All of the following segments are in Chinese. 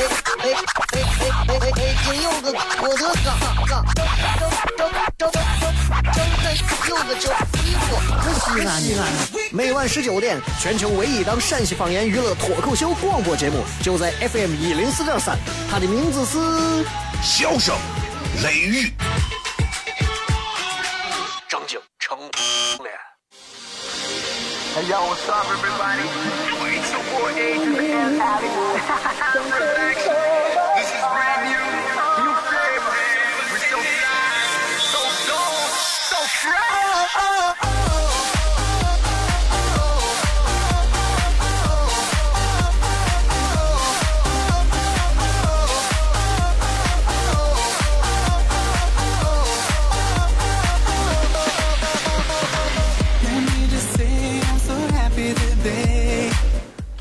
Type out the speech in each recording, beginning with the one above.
哎哎哎哎哎！今有个郭德纲，张张张张张有个叫李波，西安西安。每晚十九点，全球唯一档陕西方言娱乐脱口秀广播节目，就在 FM 一零四点三。它的名字是《笑声雷雨》。张景成脸。Hey yo, what's up, everybody? your age is in.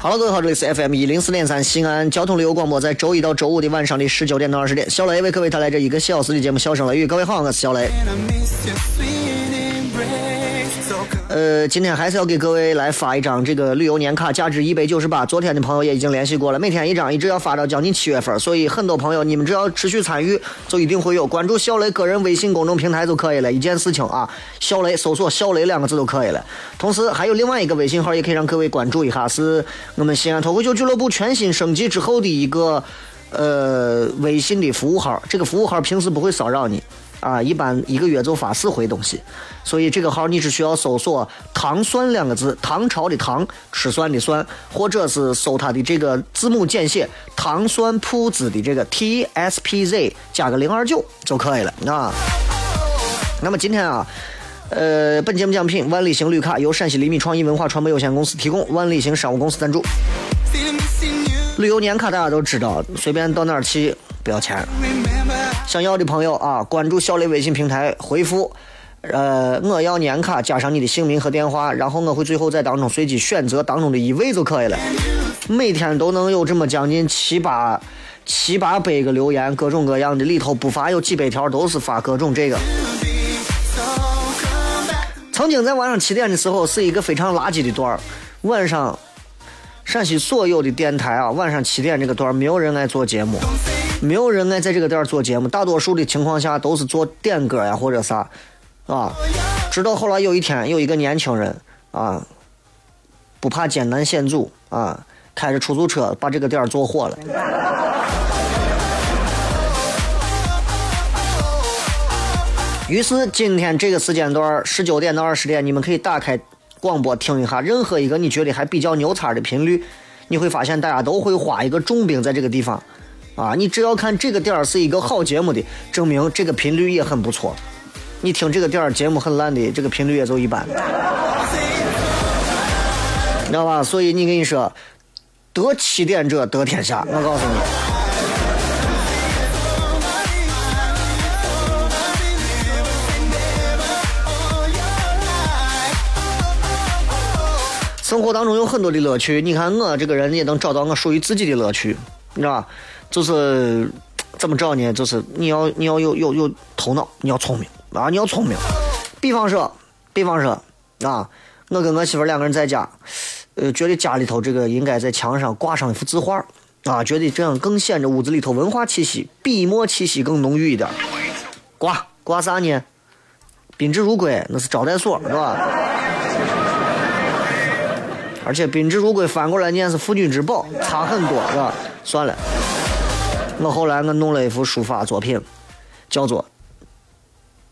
好了各位好，这里是 FM 一零四点三西安交通旅游广播，在周一到周五的晚上的十九点到二十点，小雷为各位带来这一个小时的节目《笑声雷雨》。各位好，我是小雷。呃，今天还是要给各位来发一张这个旅游年卡，价值一百九十八。昨天的朋友也已经联系过了，每天一张，一直要发到将近七月份。所以很多朋友，你们只要持续参与，就一定会有。关注小雷个人微信公众平台就可以了，一件事情啊，小雷搜索“小雷”两个字就可以了。同时还有另外一个微信号，也可以让各位关注一下，是我们西安脱口秀俱乐部全新升级之后的一个呃微信的服务号。这个服务号平时不会骚扰你。啊，一般一个月就发四回东西，所以这个号你只需要搜索“糖蒜”两个字，唐朝的唐，吃蒜的蒜，或者是搜它的这个字母简写“糖蒜铺子”的这个 T S P Z 加个零二九就可以了啊。那么今天啊，呃，本节目奖品万里行绿卡由陕西厘米创意文化传播有限公司提供，万里行商务公司赞助。旅游年卡大家都知道，随便到哪儿去不要钱。想要的朋友啊，关注小雷微信平台，回复“呃，我要年卡”，加上你的姓名和电话，然后我会最后在当中随机选择当中的一位就可以了。每天都能有这么将近七八七八百个留言，各种各样的，里头不乏有几百条都是发各种这个。曾经在晚上七点的时候是一个非常垃圾的段儿，晚上陕西所有的电台啊，晚上七点这个段儿没有人来做节目。没有人爱在这个点儿做节目，大多数的情况下都是做点歌呀或者啥，啊，直到后来有一天，有一个年轻人啊，不怕艰难险阻啊，开着出租车把这个点儿做火了。于是今天这个时间段十九点到二十点，你们可以打开广播听一下，任何一个你觉得还比较牛叉的频率，你会发现大家都会花一个重兵在这个地方。啊，你只要看这个点儿是一个好节目的，证明这个频率也很不错。你听这个点儿节目很烂的，这个频率也就一般，你知道吧？所以你跟你说，得起点者得天下。我告诉你，生活当中有很多的乐趣。你看我这个人也能找到我属于自己的乐趣，你知道吧？就是怎么着呢？就是你要你要有有有头脑，你要聪明啊！你要聪明。比方说，比方说啊，我跟我媳妇两个人在家，呃，觉得家里头这个应该在墙上挂上一幅字画啊，觉得这样更显着屋子里头文化气息、笔墨气息更浓郁一点。挂挂啥呢？宾至如归，那是招待所，是吧？而且宾至如归反过来念是夫君之宝，差很多，是吧？算了。我后来我弄了一幅书法作品，叫做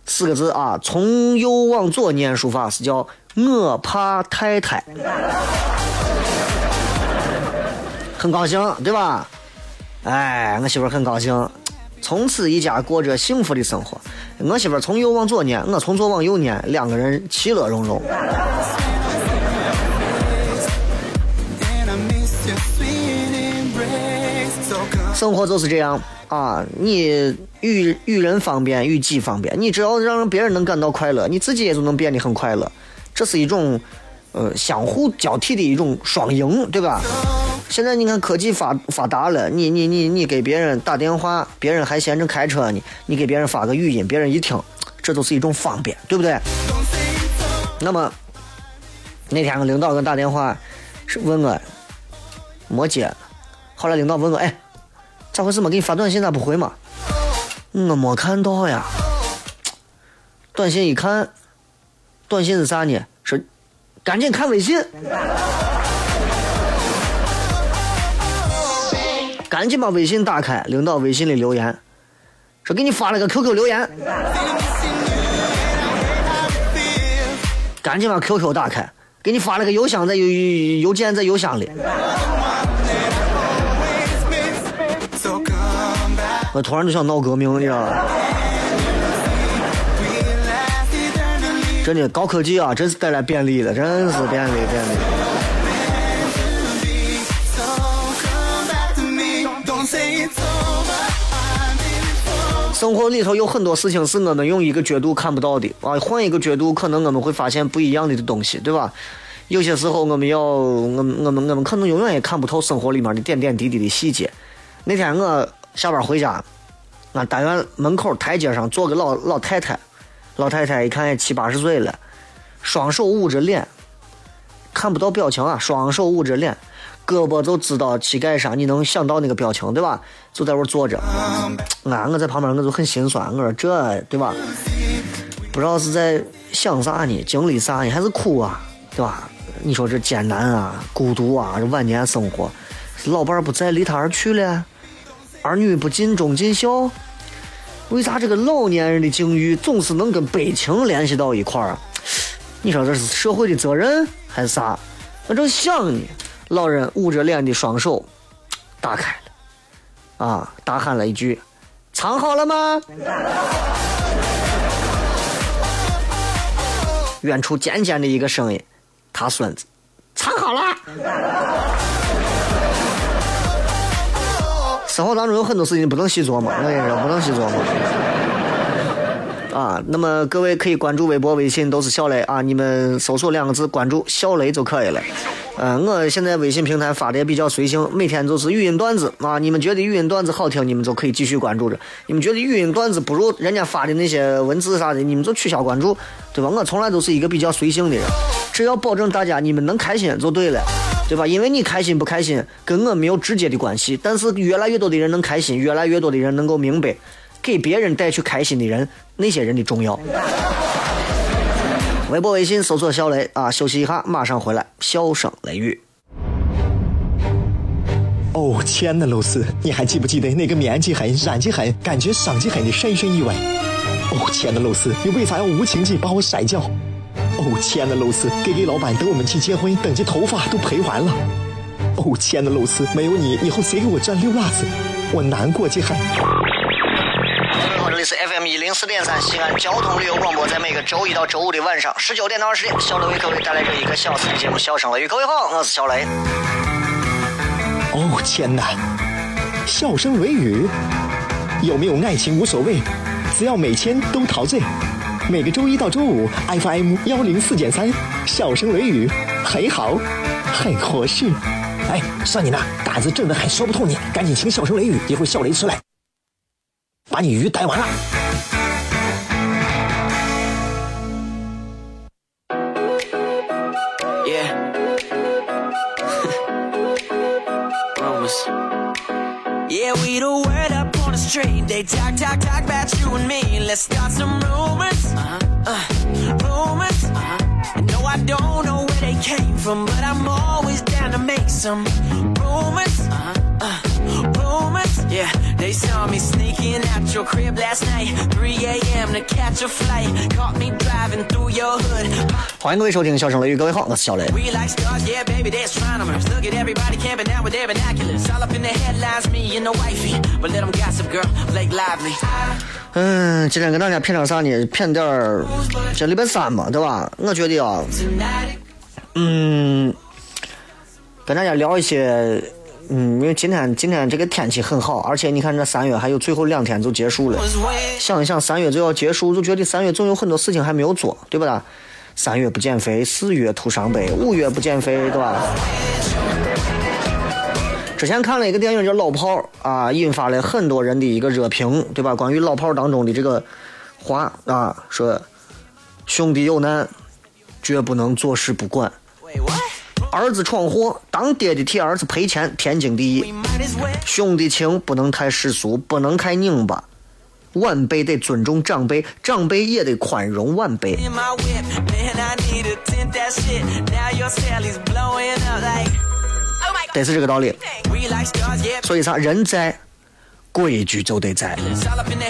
四个字啊，从右往左念书法是叫我怕太太，很高兴对吧？哎，我媳妇很高兴，从此一家过着幸福的生活。我媳妇从右往左念，我从左往右念，两个人其乐融融。生活就是这样啊！你与与人方便，与己方便。你只要让别人能感到快乐，你自己也就能变得很快乐。这是一种呃相互交替的一种双赢，对吧？现在你看科技发发达了，你你你你给别人打电话，别人还闲着开车呢，你给别人发个语音，别人一听，这都是一种方便，对不对？那么那天领导给我打电话，是问我没接，后来领导问我，哎，咋回事嘛？给你发短信咋不回嘛？我没看到呀。短信一看，短信是啥呢？说赶紧看微信，赶紧把微信打开。领导微信里留言，说给你发了个 QQ 留言，赶紧把 QQ 打开，给你发了个邮箱在邮邮件在邮箱里。我突然就想闹革命，你知道吧？we last eternally. 真的高科技啊，真是带来便利了，真是便利便利。生活里头有很多事情是我们用一个角度看不到的啊，换一个角度，可能我们会发现不一样的东西，对吧？有些时候我们要，我们我们我们可能永远也看不透生活里面的点点滴滴的细节。那天我下班回家，俺单元门口台阶上坐个老老太太，老太太一看也七八十岁了，双手捂着脸，看不到表情啊，双手捂着脸，胳膊都支到膝盖上，你能想到那个表情对吧？就在那坐着，俺我在旁边我就很心酸，我说这对吧？不知道是在想啥呢，经历啥呢，还是哭啊，对吧？你说这艰难啊，孤独啊，这晚年生活，老伴儿不在，离他而去了，儿女不尽忠尽孝，为啥这个老年人的境遇总是能跟悲情联系到一块儿啊？你说这是社会的责任还是啥？我正想呢，老人捂着脸的双手打开了，啊，大喊了一句：“藏好了吗？”远处尖尖的一个声音：“他孙子，藏好了。”生活当中有很多事情不能细琢磨，我跟你说不能细琢磨。啊，那么各位可以关注微博、微信，都是小雷啊，你们搜索两个字关注小雷就可以了。嗯、我现在微信平台发的也比较随性，每天都是语音段子啊，你们觉得语音段子好听，你们就可以继续关注着；你们觉得语音段子不如人家发的那些文字啥的，你们就取消关注，对吧？我从来都是一个比较随性的人，只要保证大家你们能开心就对了。对吧？因为你开心不开心跟我没有直接的关系，但是越来越多的人能开心，越来越多的人能够明白，给别人带去开心的人，那些人的重要。微博、微信搜索小雷啊，休息一下，马上回来，笑声雷雨。哦，亲爱的露丝，你还记不记得那个面积狠、染技狠、感觉伤及狠的深深意外？哦，亲爱的露丝，你为啥要无情地把我甩掉？哦，亲爱的露丝，K K 老板等我们去结婚，等这头发都赔完了。哦，亲爱的露丝，没有你，以后谁给我赚溜辣子？我难过极了。这里是 FM 一零四点三西安交通旅游广播，在每个周一到周五的晚上十九点到二十点，小雷为各位带来这一个小时的节目《笑声雷雨》。各位好，我是小雷。哦，天哪！笑声雷雨，有没有爱情无所谓，只要每天都陶醉。每个周一到周五，FM 幺零四点三，笑声雷雨，很好，很合适。哎，算你那胆子正的很，说不透你，赶紧请笑声雷雨，一会儿笑雷出来，把你鱼逮完了。Yeah. Rumors. Yeah, we the word up on the street. They talk, talk, talk about you and me. Let's start some rumors. Some rumors. Uh-huh. Uh, rumors. Yeah, they saw me sneaking out your crib last night. 3 a.m. to catch a flight. Caught me driving through your hood. 欢迎各位收听《笑声雷雨》，各位好，我是小雷。We like stars, yeah, baby, they're astronomers. Look at everybody camping out with their binoculars. All up in the headlines, me and the wifey. But let them gossip, girl, Blake Lively. 嗯，今天跟大家谝点啥呢？谝点儿，这礼拜三嘛，对吧？我觉得啊嗯，跟大家聊一些，嗯，因为今天今天这个天气很好，而且你看这三月还有最后两天就结束了。想一想，三月就要结束，就觉得三月总有很多事情还没有做，对不啦？三月不减肥，四月徒伤悲，五月不减肥，对吧？之前看了一个电影叫《老炮儿》啊，引发了很多人的一个热评，对吧？关于老炮儿当中的这个话啊，说兄弟有难，绝不能坐视不管。儿子闯祸当爹的替儿子赔钱天经地义。兄弟情不能太世俗不能太拧巴晚辈得尊重长辈长辈也得宽容晚辈得是这个道理。所以啥人在规矩就得在。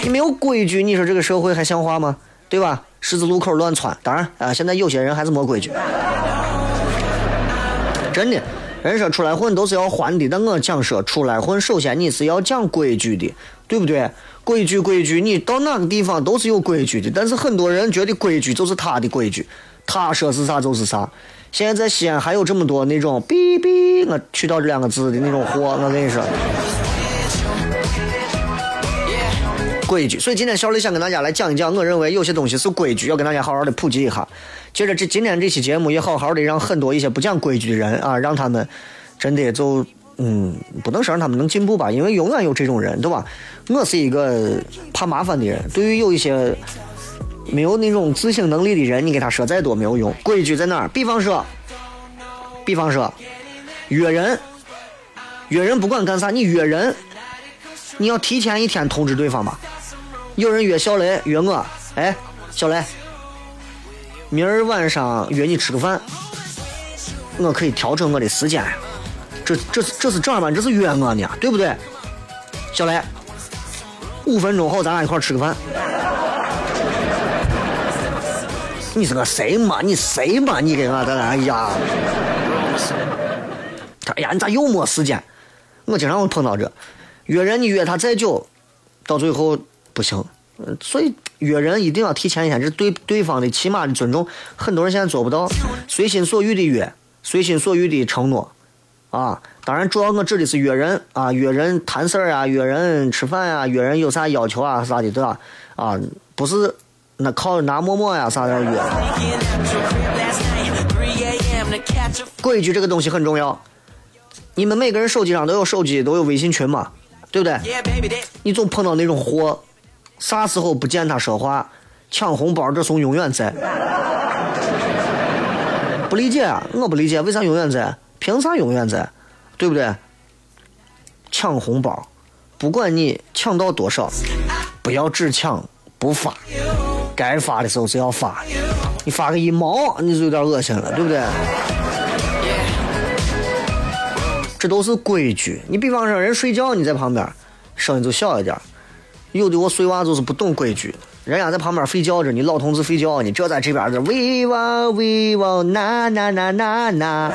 你没有规矩你说这个社会还像话吗？对吧？十字路口乱窜当然啊现在有些人还是没规矩。真的，人说出来混都是要还的，但我讲说出来混，首先你是要讲规矩的，对不对？规矩规矩，你到哪个地方都是有规矩的，但是很多人觉得规矩就是他的规矩，他说是啥就是啥。现在在西安还有这么多那种“哔哔”，我去掉这两个字的那种货，我跟你说。规矩，所以今天小李想跟大家来讲一讲，我认为有些东西是规矩，要跟大家好好的普及一下。接着这今天这期节目也好好的让很多一些不讲规矩的人啊，让他们真的就嗯，不能说让他们能进步吧，因为永远有这种人，对吧？我是一个怕麻烦的人，对于有一些没有那种自省能力的人，你给他说再多没有用。规矩在哪儿？比方说，比方说约人，约人不管干啥，你约人，你要提前一天通知对方吧。有人约小雷约我，哎，小雷，明儿晚上约你吃个饭，我可以调整我的时间。这这这是正儿八经，这是约我呢，对不对？小雷，五分钟后咱俩一块儿吃个饭。你是个谁嘛？你谁嘛？你给我的，哎呀！他哎呀，你咋又没时间？我经常会碰到这，约人你约他再久，到最后不行。所以约人一定要提前一天，这对对方的起码的尊重。很多人现在做不到，随心所欲的约，随心所欲的承诺，啊，当然主要我指的是约人啊，约人谈事儿啊，约人吃饭呀、约人有啥要求啊啥的，对吧？啊，不是那靠拿陌陌呀啥的约。规矩这个东西很重要。你们每个人手机上都有手机，都有微信群嘛，对不对？你总碰到那种货，啥时候不见他说话，抢红包这怂永远在。不理解啊，我不理解为啥永远在，凭啥永远在，对不对？抢红包，不管你抢到多少，不要只抢不发，该发的时候是要发。你发个一毛，你就有点恶心了，对不对？这都是规矩。你比方说人睡觉，你在旁边，声音就小一点。有的我碎娃就是不懂规矩，人家在旁边睡觉着，你老同志睡觉呢，这在这边这喂哇喂哇呐呐呐呐呐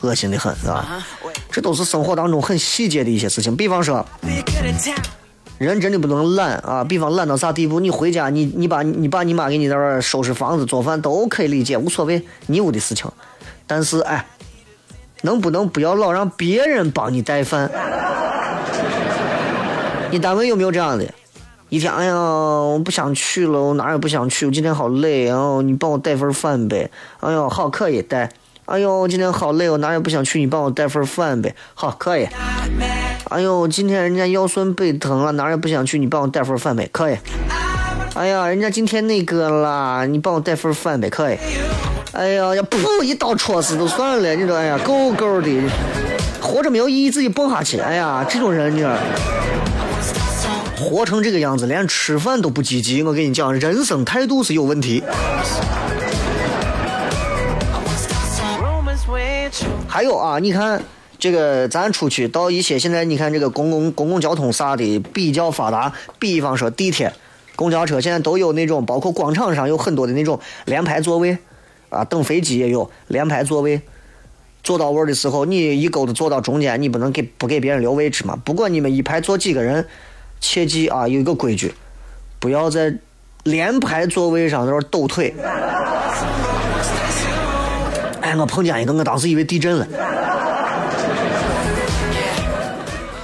恶心的很，是吧？这都是生活当中很细节的一些事情。比方说，人真的不能懒啊！比方懒到啥地步？你回家，你你把你爸你妈给你在那儿收拾房子、做饭都可以理解，无所谓，你有的事情。但是哎，能不能不要老让别人帮你带饭？你单位有没有这样的？一天，哎呀，我不想去了，我哪儿也不想去，我今天好累，然后你帮我带份饭呗。哎呦，好，可以带。哎呦，我今天好累，我哪儿也不想去，你帮我带份饭呗。好，可以。哎呦，今天人家腰酸背疼了，哪儿也不想去，你帮我带份饭呗，可以。哎呀，人家今天那个啦，你帮我带份饭呗，可以。哎呀，要噗一刀戳死都算了，你说，哎呀，够够的，活着没有意义，自己蹦下去。哎呀，这种人你说，活成这个样子，连吃饭都不积极，我跟你讲，人生态度是有问题。还有啊，你看这个，咱出去到一些现在你看这个公共公共交通啥的比较发达，比方说地铁、公交车，现在都有那种，包括广场上有很多的那种连排座位，啊，等飞机也有连排座位。坐到位的时候，你一钩子坐到中间，你不能给不给别人留位置嘛？不管你们一排坐几个人，切记啊，有一个规矩，不要在连排座位上在那儿抖腿。哎，我碰见一个，我当时以为地震了。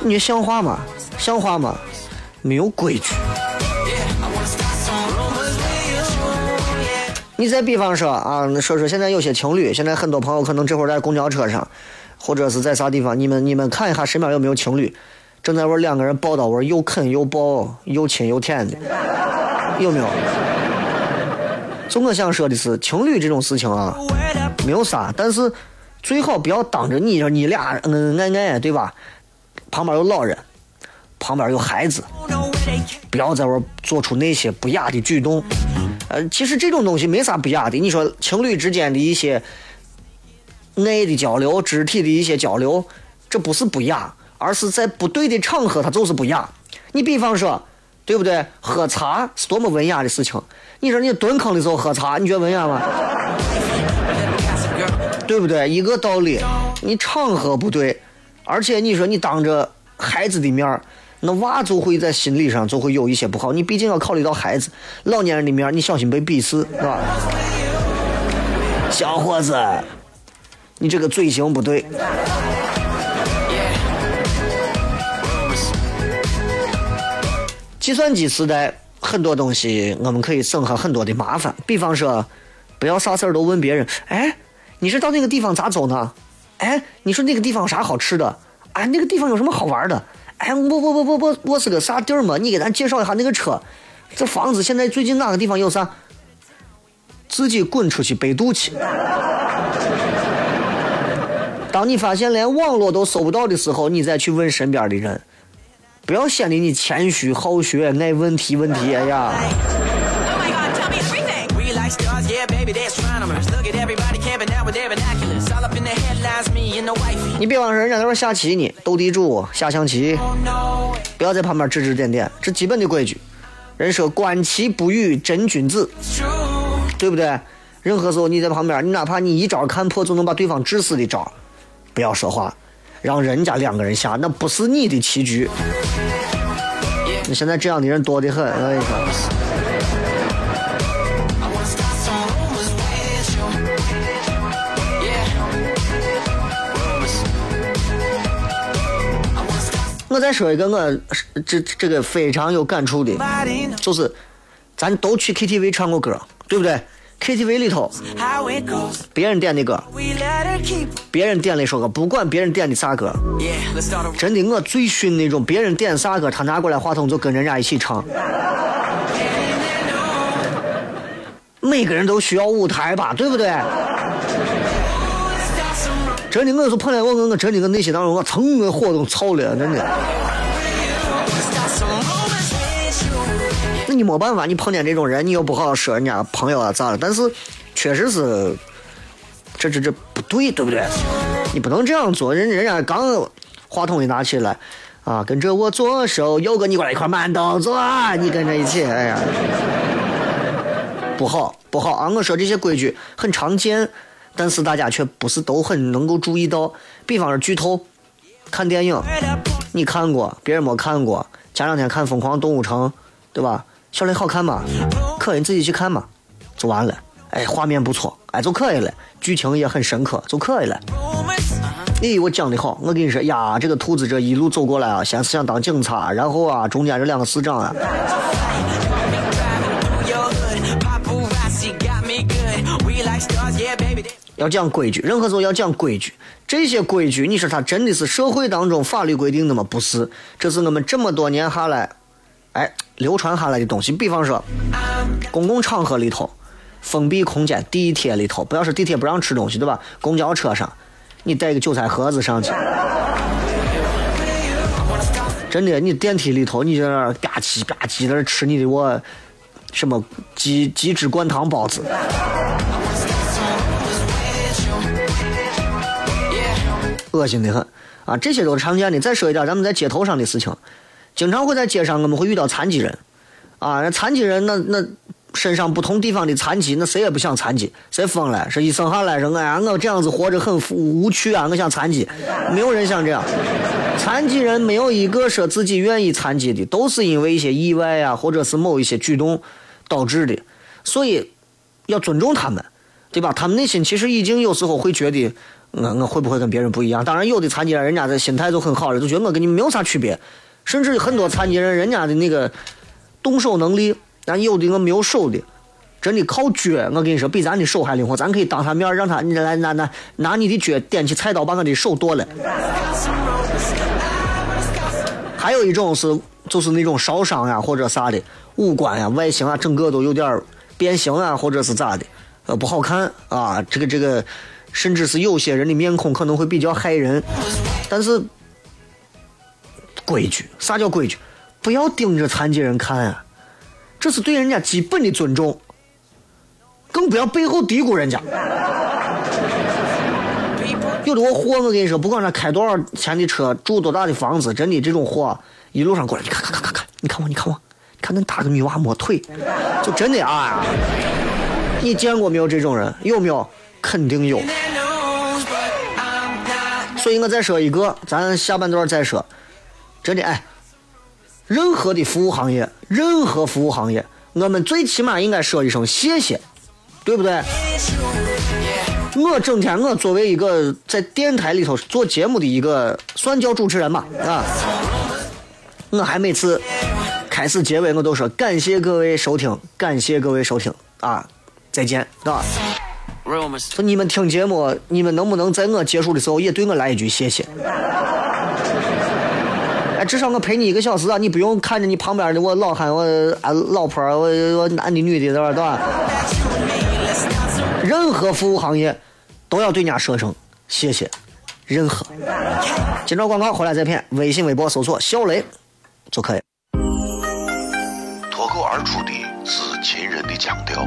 你像话吗？像话吗？没有规矩。你再比方说啊，说说现在有些情侣，现在很多朋友可能这会儿在公交车上，或者是在啥地方，你们你们看一下身边有没有情侣，正在玩两个人抱到玩又啃又抱又亲又舔的，有没有？就我想说的是，情侣这种事情啊，没有啥，但是最好不要当着你你俩恩恩爱爱，对吧？旁边有老人，旁边有孩子，不要在玩做出那些不雅的举动。呃，其实这种东西没啥不雅的。你说情侣之间的一些爱的交流、肢体的一些交流，这不是不雅，而是在不对的场合它就是不雅。你比方说，对不对？喝茶是多么文雅的事情。你说你蹲坑的时候喝茶，你觉得文雅吗？对不对？一个道理，你场合不对，而且你说你当着孩子的面儿，那娃就会在心理上就会有一些不好。你毕竟要考虑到孩子，老年人的面，你小心被鄙视，是吧？小伙子，你这个嘴型不对。计算机时代，很多东西我们可以省下很多的麻烦。比方说，不要啥事儿都问别人，哎，你是到那个地方咋走呢？哎，你说那个地方有啥好吃的？哎，那个地方有什么好玩的？哎，我我我我我我是个啥地儿嘛？你给咱介绍一下那个车，这房子现在最近哪个地方有啥？自己滚出去百度去。当你发现连网络都搜不到的时候，你再去问身边的人，不要显得你谦虚好学、爱问提问题。哎呀，Oh 你别忘了人家在那儿下棋呢，斗地主、下象棋，不要在旁边指指点点，这基本的规矩。人说观棋不语真君子，对不对？任何时候你在旁边，你哪怕你一招看破就能把对方致死的招，不要说话，让人家两个人下，那不是你的棋局。你现在这样的人多得很，我跟你说。我再说一个我这这个非常有感触的，就是咱都去 KTV 唱过歌，对不对？KTV 里头别人点的歌，别人点了一首歌，不管别人点的啥歌，真的我最熏那种，别人点啥歌，他拿过来话筒就跟人家一起唱。每个人都需要舞台吧，对不对？真的，我就碰见我我我真的我内心当中我蹭个火都操了，真的。那你没办法，你碰见这种人，你又不好好说人家朋友啊咋了？但是确实是，这这这不对，对不对？你不能这样做，人人家刚话筒一拿起来，啊，跟着我左手，右个你过来一块儿慢动作，你跟着一起，哎呀，不好不好啊！我说这些规矩很常见，但是大家却不是都很能够注意到。比方说剧透，看电影，你看过，别人没看过。前两天看《疯狂动物城》，对吧？小雷好看吗？可以，你自己去看嘛，就完了。哎，画面不错，哎就可以了，剧情也很深刻，就可以了。咦，我讲的好，我跟你说呀，这个兔子这一路走过来啊，先是想当警察，然后啊，中间这两个市长啊，要讲规矩，任何时候要讲规矩。这些规矩，你说它真的是社会当中法律规定的吗？不是，这是我们这么多年下来，哎，流传下来的东西。比方说，公共场合里头，封闭空间，地铁里头，不要说地铁不让吃东西，对吧？公交车上，你带个韭菜盒子上去。真的，你电梯里头，你在那儿吧唧吧唧在那吃你的我什么鸡鸡汁灌汤包子，恶心的很啊！这些都是常见的。再说一点，咱们在街头上的事情，经常会在街上我们会遇到残疾人啊，那残疾人那那身上不同地方的残疾，那谁也不想残疾，谁疯了？是一生下来说哎呀，我这样子活着很无趣啊，我想残疾，没有人想这样。残疾人没有一个说自己愿意残疾的，都是因为一些意外啊，或者是某一些举动导致的，所以要尊重他们，对吧？他们内心其实已经有时候会觉得，我我会不会跟别人不一样？当然，有的残疾人人家的心态就很好了，就觉得我跟你没有啥区别，甚至很多残疾人人家的那个动手能力，但有的我没有手的，真的靠脚，我跟你说，比咱的手还灵活。咱可以当他面让他你来拿拿拿你的脚点起菜刀把我的手剁了。还有一种是就是那种烧伤呀或者啥的，五官呀外形啊整个都有点变形啊或者是咋的，呃不好看啊。这个这个，甚至是有些人的面孔可能会比较害人，但是规矩，啥叫规矩？不要盯着残疾人看啊，这是对人家基本的尊重。更不要背后嘀咕人家。有的我货，我跟你说，不管他开多少钱的车，住多大的房子，真的这种货一路上过来，你看看看看看，你看我，你看我，你看恁大个女娃摸腿，就真的啊！你见过没有这种人？有没有？肯定有。所以我再说一个，咱下半段再说。真的哎，任何的服务行业，任何服务行业，我们最起码应该说一声谢谢，对不对？我整天我作为一个在电台里头做节目的一个算叫主持人吧啊，我还每次开始结尾我都说感谢各位收听，感谢各位收听啊，再见，对吧？说你们听节目，你们能不能在我结束的时候也对我来一句谢谢？哎，至少我陪你一个小时啊，你不用看着你旁边的我老汉，我啊老婆，我我男的女的，对吧？对吧？任何服务行业都要对人家说声谢谢，任何。今朝广告回来再片，微信、微博搜索“小雷”就可以。脱口而出的是秦人的腔调，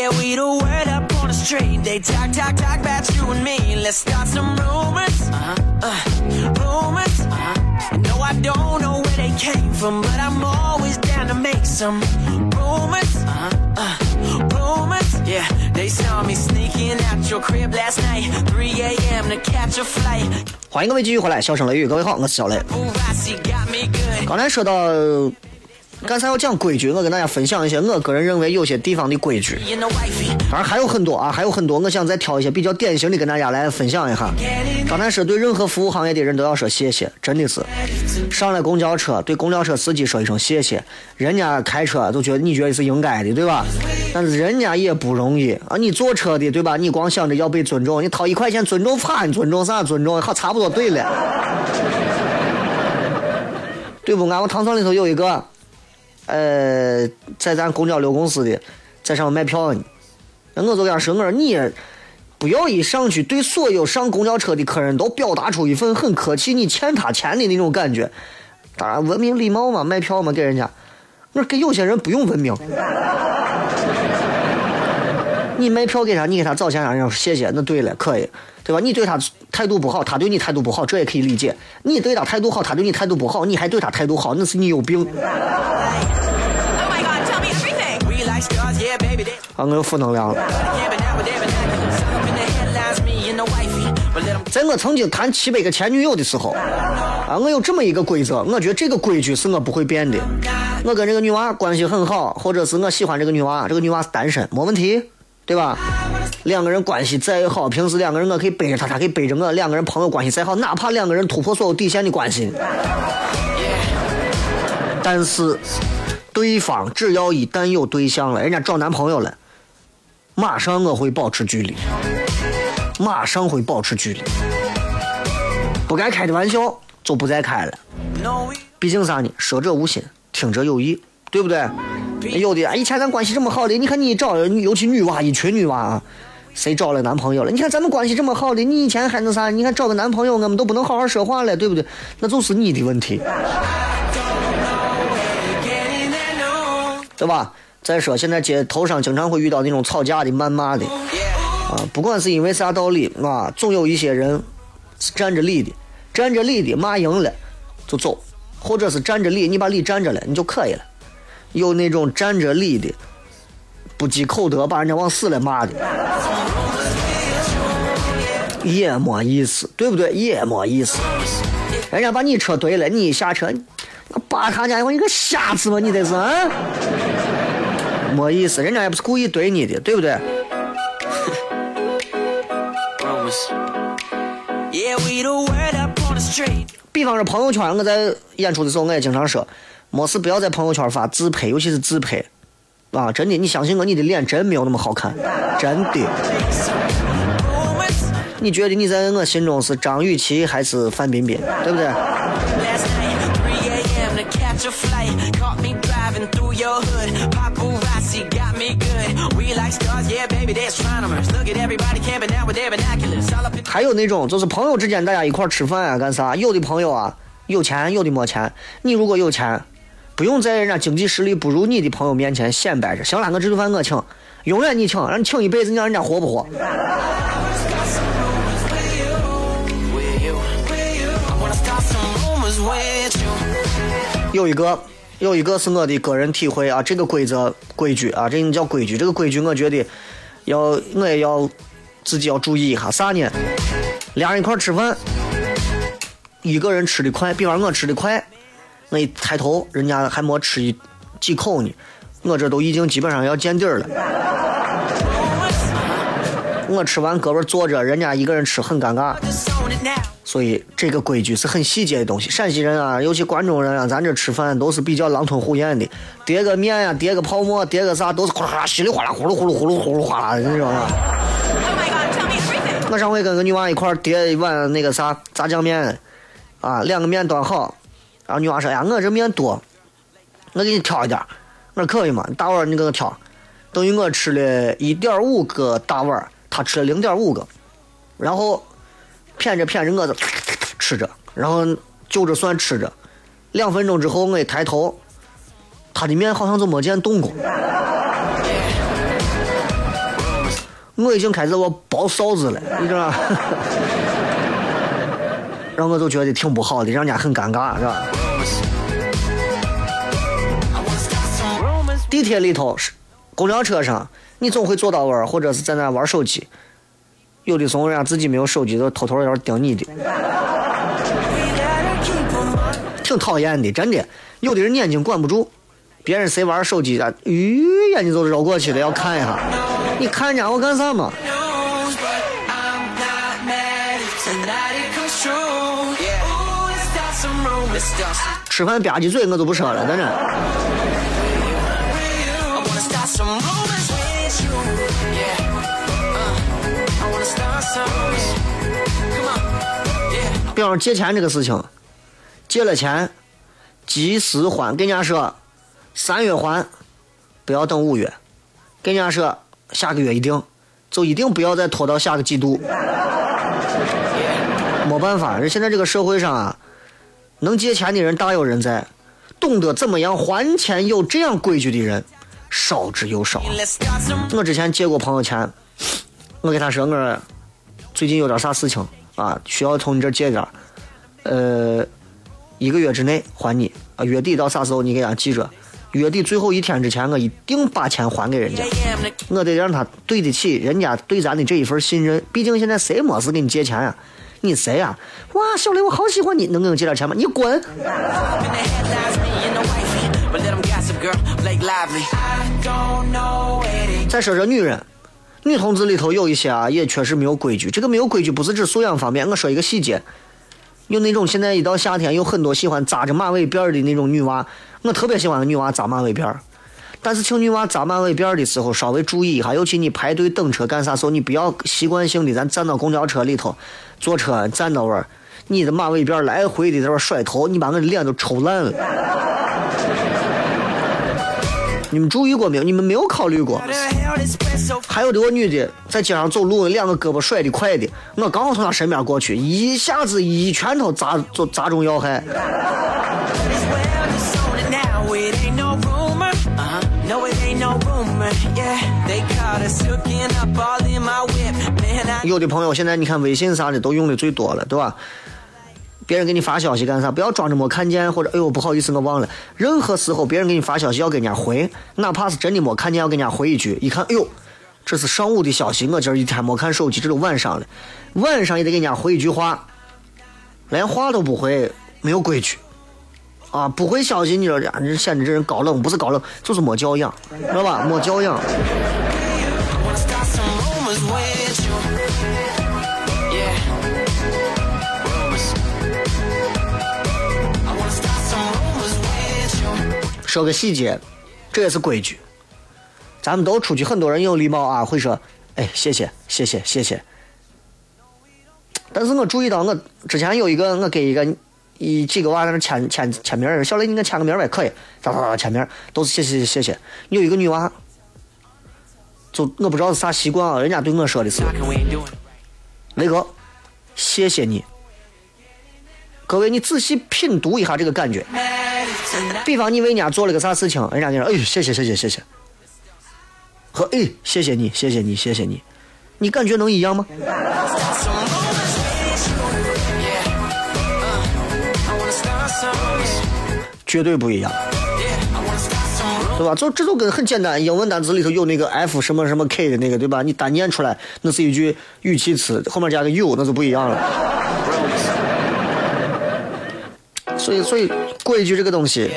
Yeah, we the word up on the street. They talk, talk, talk about you and me. Let's start some rumors. Uh-huh. Uh, rumors. Uh-huh. No, I don't know where they came from, but I'm always down to make some rumors. Uh-huh. Uh, rumors. Yeah, they saw me sneaking out your crib last night. 3 a.m. to catch a flight. 欢迎各位继续回来，笑声雷雨，各位好，我是小雷。 Ooh, I see, got me good. 刚才说到， 刚才要讲规矩，我跟大家分享一些我个人认为有些地方的规矩，You know, wifey. 当然还有很多啊，还有很多，我想再挑一些比较典型的跟大家来分享一下。刚才说对任何服务行业的人都要说谢谢，真的是。上了公交车，对公交车司机说一声谢谢，人家开车都觉得你觉得是应该的，对吧？但是人家也不容易啊，你坐车的对吧？你光想着要被尊重，你掏一块钱尊重啥，你尊重啥尊重？好，差不多对了。对不？俺们唐山里头有一个，呃，在咱公交六公司的，在上面卖票呢。那我就跟他说，我说你不要一上去对所有上公交车的客人都表达出一份很客气，你欠他钱的那种感觉。当然，文明礼貌嘛，卖票嘛，给人家。我说给有些人不用文明。你卖票给他，你给他找钱让人家谢谢，那对了，可以，对吧？你对他态度不好，他对你态度不好，这也可以理解。你对他态度好，他对你态度不好，你还对他态度好，那是你有病。Oh 啊，我有负能量了。在我曾经谈七百个前女友的时候，啊，我有这么一个规则，我觉得这个规矩是我不会变的。我跟这个女娃关系很好，或者是我喜欢这个女娃，这个女娃是单身，没问题，对吧？两个人关系再好，平时两个人我可以背着她，她可以背着我，两个人朋友关系再好，哪怕两个人突破所有底线的关系，但是对方只要一旦有对象了，人家找男朋友了，马上我会保持距离，马上会保持距离。不该开的玩笑就不再开了。毕竟啥呢？说者无心，听者有意，对不对？有的，啊以前咱关系这么好的，你看你找，尤其女娃，一群女娃啊，谁找了男朋友了？你看咱们关系这么好的，你以前还能啥？你看找个男朋友，我们都不能好好说话了，对不对？那就是你的问题。对吧？再说现在街头上经常会遇到那种吵架的、谩骂的，啊，不管是因为啥道理啊，总有一些人是占着理的，占着理的骂赢了就走，或者是占着理，你把理占着了你就可以了。有那种占着理的，不积口德，把人家往死了骂的，也没意思，对不对？也没意思。人家把你车怼了，你一下车，那扒他家伙，你个瞎子吧，你这是啊？没意思，人家也不是故意怼你的，对不对. 比方说朋友圈，我在演出的时候，我也经常说，没事不要在朋友圈发自拍，尤其是自拍，啊，真的，你相信我，你的脸真没有那么好看，真的。你觉得你在我心中是张雨绮还是范冰冰，对不对？还有那种就是朋友之间大家一块吃饭啊，干啥？有的朋友啊有钱，有的没钱。你如果有钱，不用在人家经济实力不如你的朋友面前显摆着。行了，我这顿饭我请，永远你请，让你请一辈子，你让人家活不活？有一个，有一个是我的个人体会啊，这个规则规矩啊，这个叫规矩，这个规矩我觉得要我也要自己要注意一下。啥呢？俩人一块吃饭，一个人吃的快，比方我吃的快，我一抬头，人家还没吃几口呢，我这都已经基本上要见底儿了。我吃完搁这坐着，人家一个人吃很尴尬。所以这个规矩是很细节的东西。陕西人啊，尤其关中人啊，咱这吃饭都是比较狼吞虎咽的，叠个面呀、叠个泡沫，叠个啥，都是哗啦啦、稀里哗啦、呼噜呼噜、呼噜呼噜哗啦的，你知道吗？我上回跟个女娃一块儿叠一碗那个啥炸酱面，啊，两个面端好，然后女娃说：“哎呀，我这面多，我给你挑一点。”我说：“可以吗？大碗你给我挑。”等于我吃了一点五个大碗，她吃了零点五个，然后谝着谝着我就吃着，然后就着蒜吃着。两分钟之后，我一抬头，她的面好像就没见动过。我已经开始我包臊子了，你知道吧？然后我就觉得挺不好的，让人家很尴尬，是吧？地铁里头、是公交车上，你总会坐到玩，或者是在那玩手机。有的时候人家自己没有手机，就偷偷要盯你的，挺讨厌的，真的。有的人眼睛管不住，别人谁玩手机啊，咦，眼睛就绕过去了，要看一下。你看人家我干啥嘛？吃饭吧唧嘴我就不说了，真的。比方说借钱这个事情，借了钱，及时还，跟人家说三月还，不要等五月，跟人家说下个月一定，就一定不要再拖到下个季度。没办法，人现在这个社会上啊，能借钱的人大有人在，懂得怎么样还钱有这样规矩的人少之又少。我之前借过朋友钱，我给他说我最近有点啥事情啊，需要从你这借点儿，呃，一个月之内还你啊，月底到啥时候你给俺记着，月底最后一天之前我一定把钱还给人家我得让他对得起人家对咱的这一份信任，毕竟现在谁没事给你借钱呀、你谁呀、哇，小雷，我好喜欢你，能给我借点钱吗？你滚！再说说女人，女同志里头有一些啊，也确实没有规矩。这个没有规矩不是指素养方面，我说一个细节，有那种现在一到夏天，有很多喜欢扎着马尾辫儿的那种女娃，我特别喜欢女娃扎马尾辫儿。但是，请女娃扎马尾辫儿的时候稍微注意一下，尤其你排队等车干啥时候，你不要习惯性的咱站到公交车里头，坐车站到位儿，你的马尾辫来回的在那甩头，你把我的脸都抽烂了。你们注意过没有？你们没有考虑过？还有这个女的在街上走路，两个胳膊甩的快的，我刚好从她身边过去，一下子一拳头砸就砸中要害。有的朋友现在你看微信啥的都用的最多了，对吧？别人给你发消息干啥？不要装着没看见，或者哎呦不好意思我忘了。任何时候别人给你发消息要给人家回，哪怕是真的没看见要给人家回一句。一看，哎呦，这是上午的消息，我今儿一天没看手机，这都晚上了，晚上也得给人家回一句话，连话都不回，没有规矩啊！不回消息，你说呀，你显得这人高冷，不是高冷，就是没教养，知道吧？没教养。说个细节，这也是规矩。咱们都出去，很多人有礼貌啊，会说：“哎，谢谢，谢谢，谢谢。”但是我注意到，我之前有一个，我给一个一几个娃在那签签签名，小雷你给签个名呗，可以，哒哒哒签名，都是谢谢谢谢。有一个女娃，就我不知道是啥习惯啊，人家对我说的是雷哥，谢谢你。各位，你仔细品读一下这个感觉。比方你为人家做了个啥事情，人家就说：“哎，谢谢谢谢谢谢。”和“哎，谢谢你谢谢你谢谢你”，你感觉能一样吗. Uh. 绝对不一样.对吧？就这就跟很简单，英文单词里头有那个 F 什么什么 K 的那个，对吧？你单念出来，那是一句语气词，后面加个 you，那就不一样了。所以，所以规矩这个东西，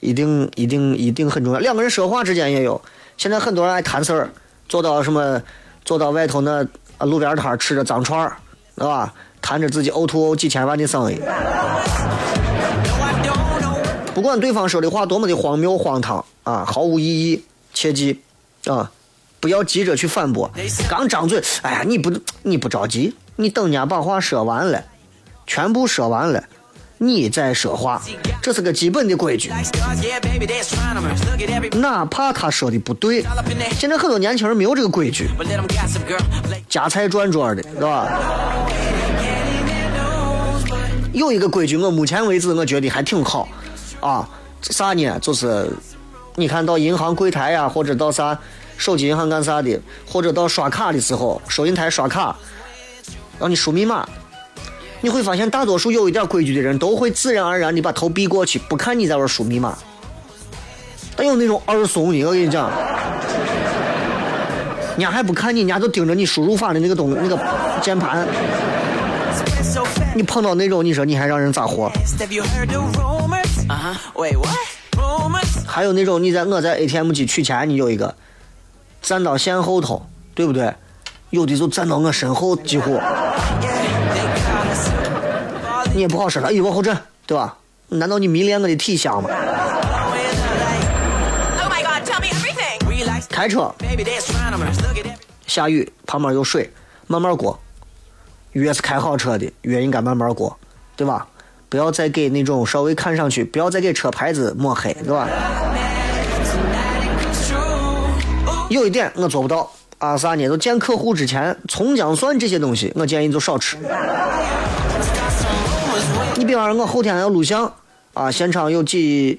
一定一定一定很重要。两个人说话之间也有，现在很多人爱谈事儿，坐到什么，坐到外头那路边摊吃着脏串儿，对吧？谈着自己 O to O 几千万的生意，不管对方说的话多么的荒谬荒唐啊，毫无意义，切记啊，不要急着去反驳。刚张嘴，哎呀，你不你不着急，你等人家把话说完了，全部说完了，你再说话，这是个基本的规矩。哪怕他说的不对，现在很多年轻人没有这个规矩，夹菜转桌的，对吧？有一个规矩，我目前为止我觉得还挺好，啊，啥呢？就是你看到银行柜台呀、或者到啥手机银行干啥的，或者到刷卡的时候，收银台刷卡，让你输密码，你会发现大多数有一点规矩的人都会自然而然的把头避过去，不看你在玩输密码。但有那种二怂的，我跟你讲，人家还不看你，人家就盯着你输入法的那个东那个键盘。你碰到那种，你说你还让人咋活? Uh? 还有那种你在我在 ATM 机取钱，你有一个站到线后头，对不对？有的就站到我身后，几乎你也不好说了，哎，往后站，对吧？难道你迷恋我的体香吗. Oh 开车.下雨，旁边有水，慢慢过。越是开好车的，越应该慢慢过，对吧？不要再给那种稍微看上去，不要再给车牌子抹黑，对吧？有一点我做不到啊，啥呢？就见客户之前，葱姜蒜这些东西，我建议就少吃。你比方说，我后天要录像啊，现场有几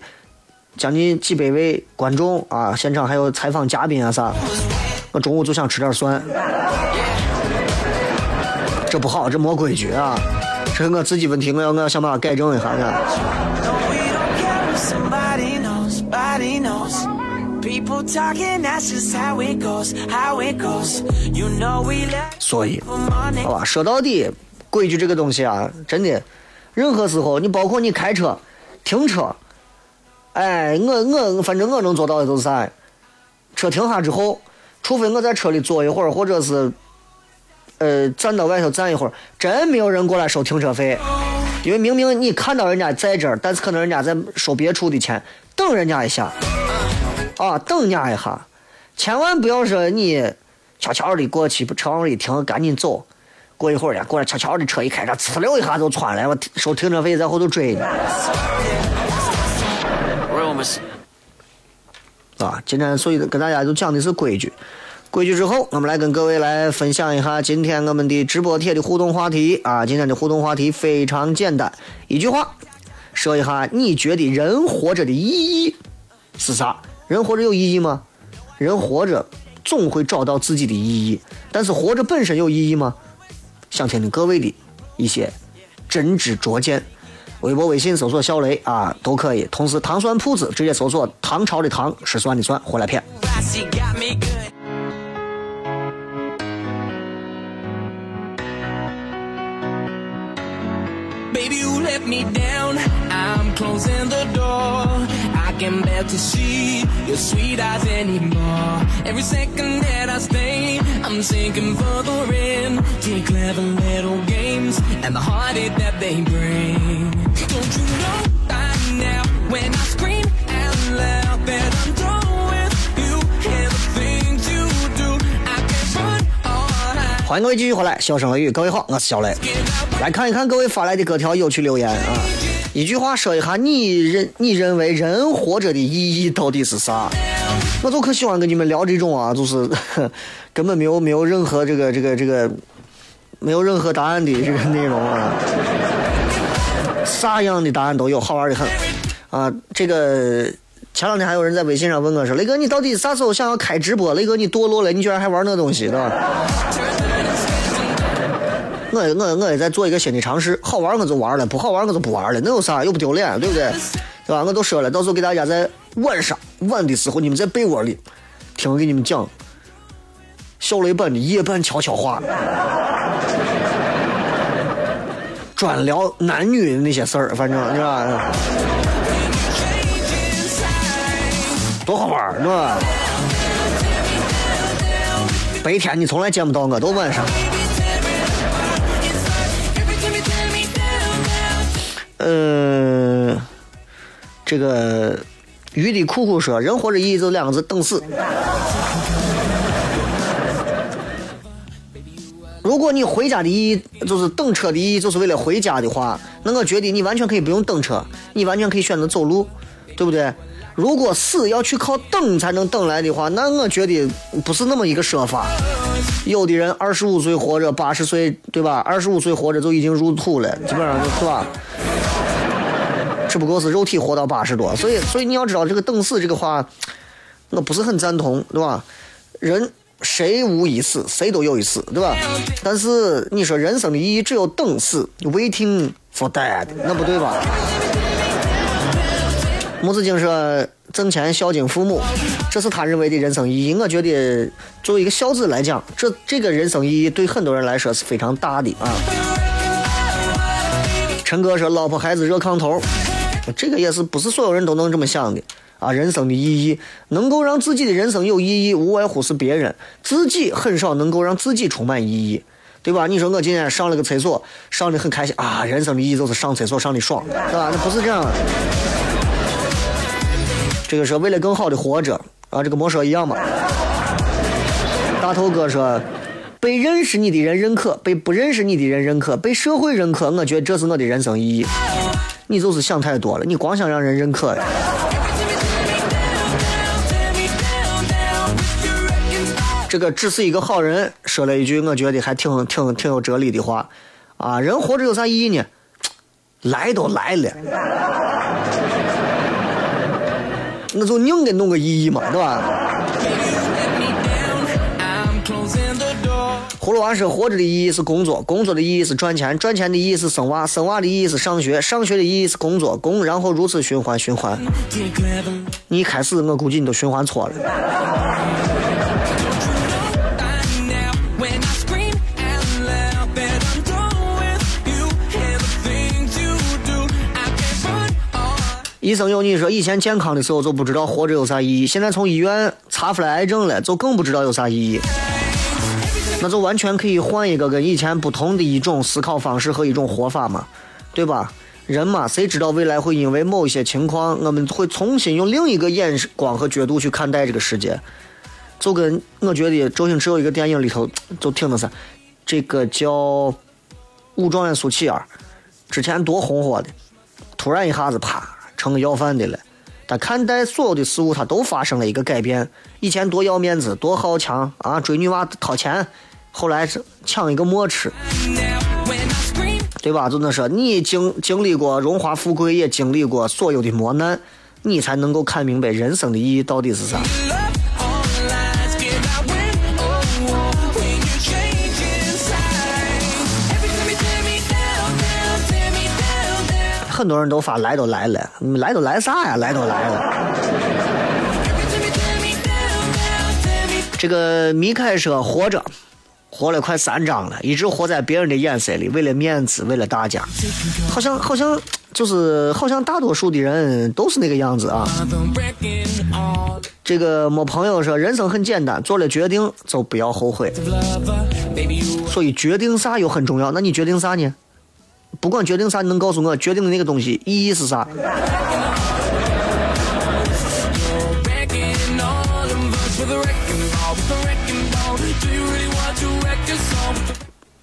将近几百位观众啊，现场还有采访嘉宾啊啥，我中午就想吃点蒜，这不好，这没规矩啊，这是我自己问题，我要我要想办法改正一下呢。所以，好吧，说到底，规矩这个东西啊，真的，任何时候，你包括你开车、停车，哎，我我反正我能做到的都是啥？车停下之后，除非我在车里坐一会儿，或者是呃站到外头站一会儿，真没有人过来收停车费，因为明明你看到人家在这儿，但是可能人家在收别处的钱，等人家一下，啊，等人家一下，千万不要说你悄悄的过去，车往里一停，赶紧走。过一会儿呀，过来悄悄的车一开，这呲溜一下就窜来，我收停车费在后头追.啊，今天所以跟大家就讲的是规矩。规矩之后，我们来跟各位来分享一下今天我们的直播贴的互动话题啊。今天的互动话题非常简单，一句话，说一下你觉得人活着的意义是啥？人活着有意义吗？人活着总会找到自己的意义。但是活着本身有意义吗？想听听各位的一些真知灼见。微博、微信搜索“小雷”啊，都可以。同时，糖酸铺子直接搜索“唐朝的唐，吃酸的酸”，回来片。Baby, you let me down. I'm closing the door. I can bear to see your sweet eyes anymore. Every second that I stay, I'm sinking further in to your clever little games and the heartache that they bring. Don't you know by now when I scream out loud that I'm done with you and the things you do, I can't run or hide. 欢迎各位继续回来，笑声雷雨，各位好，我是小雷。来看一看各位发来的各条有趣留言啊，一句话说一下，你认你认为人活着的意义到底是啥？我就可喜欢跟你们聊这种啊，就是 根本没有没有任何这个这个这个没有任何答案的这个 内容啊，啥样的答案都有，好玩的很啊。这个前两天还有人在微信上问我说：“雷哥，你到底啥时候想要开直播？雷哥，你堕落了，你居然还玩那东西，对吧？”我我我也在做一个新的尝试，好玩我就玩了，不好玩我就不玩了，那有啥又不丢脸，对不对？对吧？我都说了，到时候给大家在晚上晚的时候，你们在被窝里听我给你们讲小雷版的夜半悄悄话，专聊男女的那些事儿，反正是吧？多好玩，是吧？白天你从来见不到我，都晚上。呃，这个鱼的酷酷说，人活着意义就两个字，等死。如果你回家的意义就是等车的意义，就是为了回家的话，那我觉得你完全可以不用等车，你完全可以选择走路，对不对？如果死要去靠等才能等来的话，那我觉得不是那么一个说法。有的人二十五岁活着，八十岁，对吧？二十五岁活着就已经入土了，基本上就是吧。只不过是肉体活到八十多，所以所以你要知道这个等死这个话，我不是很赞同，对吧？人谁无一死，谁都有一死，对吧？但是你说人生的意义只有等死，waiting for dead，那不对吧？母子经说挣钱孝敬父母，这是他认为的人生意义。我觉得作为一个孝子来讲，这这个人生意义对很多人来说是非常大的啊。陈哥说老婆孩子热炕头，这个也是不是所有人都能这么想的啊？人生的意义，能够让自己的人生有意义，无外乎是别人，自己很少能够让自己充满意义。对吧？你说我今天上了个厕所，上的很开心啊！人生的意义就是上厕所上的爽，对吧？那不是这样的。这个是为了更好的活着啊，这个没说一样嘛。大头哥说，被认识你的人认可，被不认识你的人认可，被社会认可，我觉得这是我的人生意义。你就是想太多了，你光想让人认可呀。这个只是一个好人说了一句，我觉得还挺挺挺有哲理的话啊。人活着有啥意义呢？来都来了。那就硬给弄个意义嘛，对吧？葫芦娃说，活着的意义是工作，工作的意义是赚钱，赚钱的意义是生娃，生娃的意义是上学，上学的意义是工作，工，然后如此循环循环。你一开始我估计你都循环错了。医生有你说，以前健康的时候就不知道活着有啥意义，现在从医院查出来癌症了，就更不知道有啥意义。那就完全可以换一个跟以前不同的一种思考方式和一种活法嘛，对吧？人嘛，谁知道未来会因为某一些情况，我们会重新用另一个眼光和角度去看待这个世界。就跟我觉得周星驰有一个电影里头就挺那啥，这个叫《武状元苏乞儿》，之前多红火的，突然一下子啪成个要饭的了。他看待所有的事物，他都发生了一个改变。以前多要面子，多好强啊，追女娃掏钱，后来是抢一个没吃，对吧？就是说你经经历过荣华富贵，也经历过所有的磨难，你才能够看明白人生的意义到底是啥。很多人都发来都来了，来都来啥呀？来都来了。这个米凯说活着。活了快三张了，一直活在别人的眼色里，为了面子，为了大家，好像好像就是好像大多数的人都是那个样子啊。这个没朋友说，人生很简单，做了决定就不要后悔。所以决定啥又很重要。那你决定啥呢？不管决定啥，你能告诉我决定的那个东西意义是啥？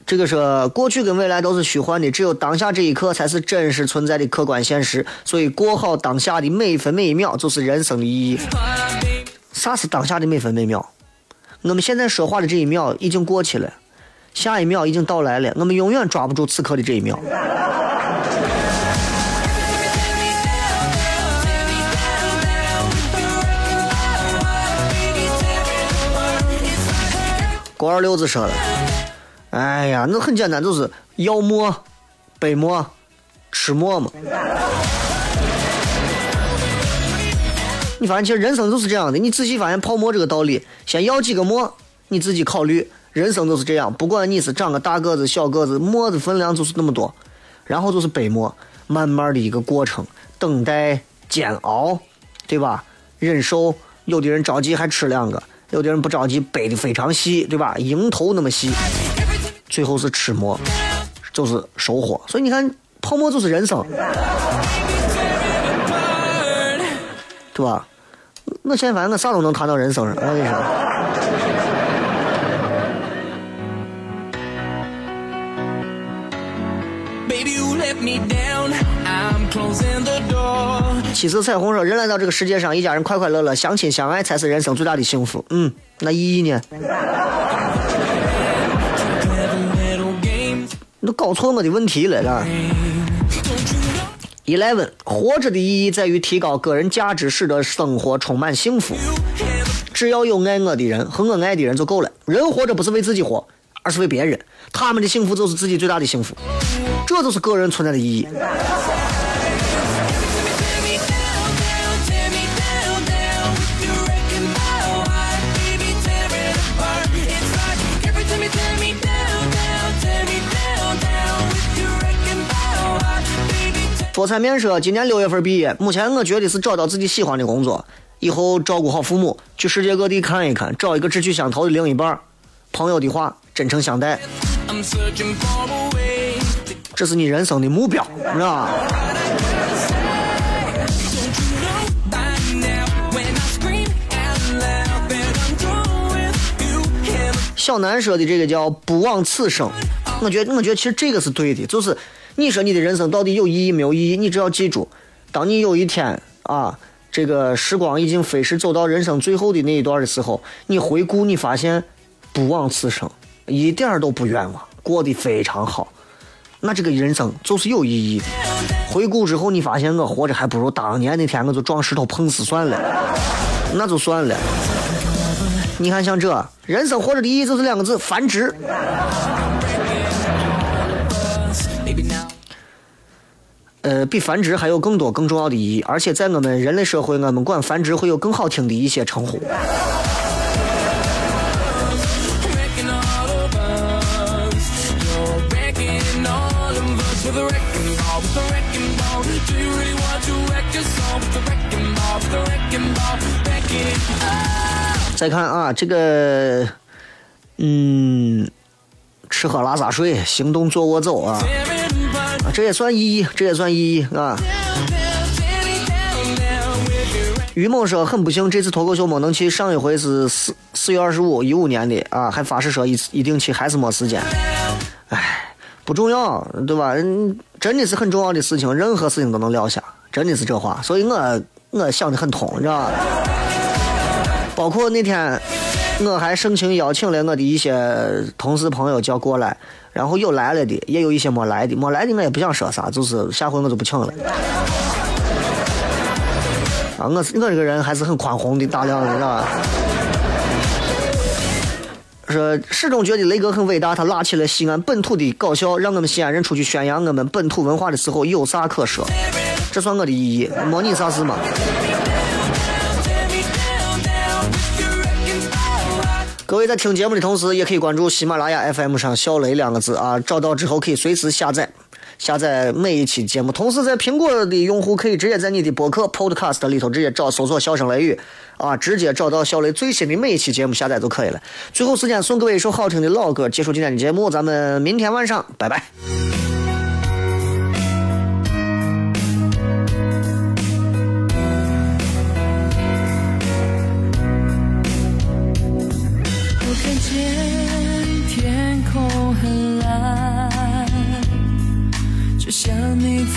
这个说过去跟未来都是虚幻的，只有当下这一刻才是真实存在的客观现实。所以过好当下的每一分每一秒就是人生的意义。啥是当下的每分每秒？我们现在说话的这一秒已经过去了，下一秒已经到来了，我们永远抓不住此刻的这一秒。郭二六子说了，哎呀，那很简单，就是要馍、背馍、吃馍嘛。你发现其实人生就是这样的，你仔细发现泡馍这个道理，先要几个馍，你自己考虑。人生就是这样，不管你是长个大个子、小个子，馍的分量就是那么多，然后就是背馍，慢慢的一个过程，等待、煎熬，对吧？忍受，有的人着急还吃两个，有的人不着急背的非常细，对吧？蝇头那么细，最后是吃馍，就是收获。所以你看，泡沫就是人生。对吧？我现在反正我啥都能谈到人生上，我跟你说。Baby, you let me down. 七色彩虹说：“人来到这个世界上，一家人快快乐乐，相亲相爱才是人生最大的幸福。”嗯，那意义呢？你都搞错我的问题了，是吧？Eleven，活着的意义在于提高个人价值，使得生活充满幸福。只要有爱我的人和我爱的人就够了。人活着不是为自己活，而是为别人。他们的幸福就是自己最大的幸福，这就是个人存在的意义。菠菜面说，今年六月份毕业，目前我觉得是找到自己喜欢的工作，以后照顾好父母，去世界各地看一看，找一个志趣相投的另一半。朋友的话，真诚相待，这是你人生的目标，是吧？小南说的这个叫不枉此生，我觉得，我觉得其实这个是对的，就是你说你的人生到底有意义没有意义？你只要记住，当你有一天啊，这个时光已经飞逝走到人生最后的那一段的时候，你回顾，你发现不枉此生，一点都不冤枉，过得非常好，那这个人生就是有意义的。回顾之后，你发现我活着还不如当年那天我就撞石头碰死算了，那就算了。你看，像这人生活着的意义就是两个字：繁殖。呃，比繁殖还有更多更重要的意义，而且在我们人类社会，我们管繁殖会有更好听的一些称呼。再看啊，这个，嗯，吃喝拉撒睡，行动坐卧走啊，啊这也算意义，这也算意义啊。于某说很不幸，这次脱口秀没能去，上一回是四四月二十五，一五年的啊，还发誓说一一定去，还是没时间。唉，不重要，对吧？真的是很重要的事情，任何事情都能撂下，真的是这话。所以我我想的很通，你知道吧？包括那天，我还盛情邀请了我的一些同事朋友叫过来，然后有来了的，也有一些没来的，没来的我也不想说啥，就是下回我就不请了。啊，我是我这个人还是很宽宏的大量的，是吧？说始终觉得雷哥很伟大，他拉起了西安本土的搞笑，让我们西安人出去宣扬我们本土文化的时候有啥可说？这算我的意义，没你啥事嘛。各位在听节目的同时，也可以关注喜马拉雅 FM 上“小雷”两个字啊，找到之后可以随时下载。下载每一期节目，同时在苹果的用户可以直接在你的播客 Podcast 里头直接找搜索“笑声雷雨”啊，直接找到小雷最新的每一期节目下载就可以了。最后时间送各位一首好听的老歌，结束今天的节目，咱们明天晚上拜拜。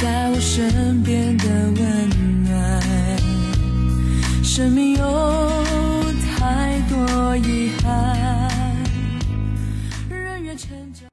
在我身边的温暖。生命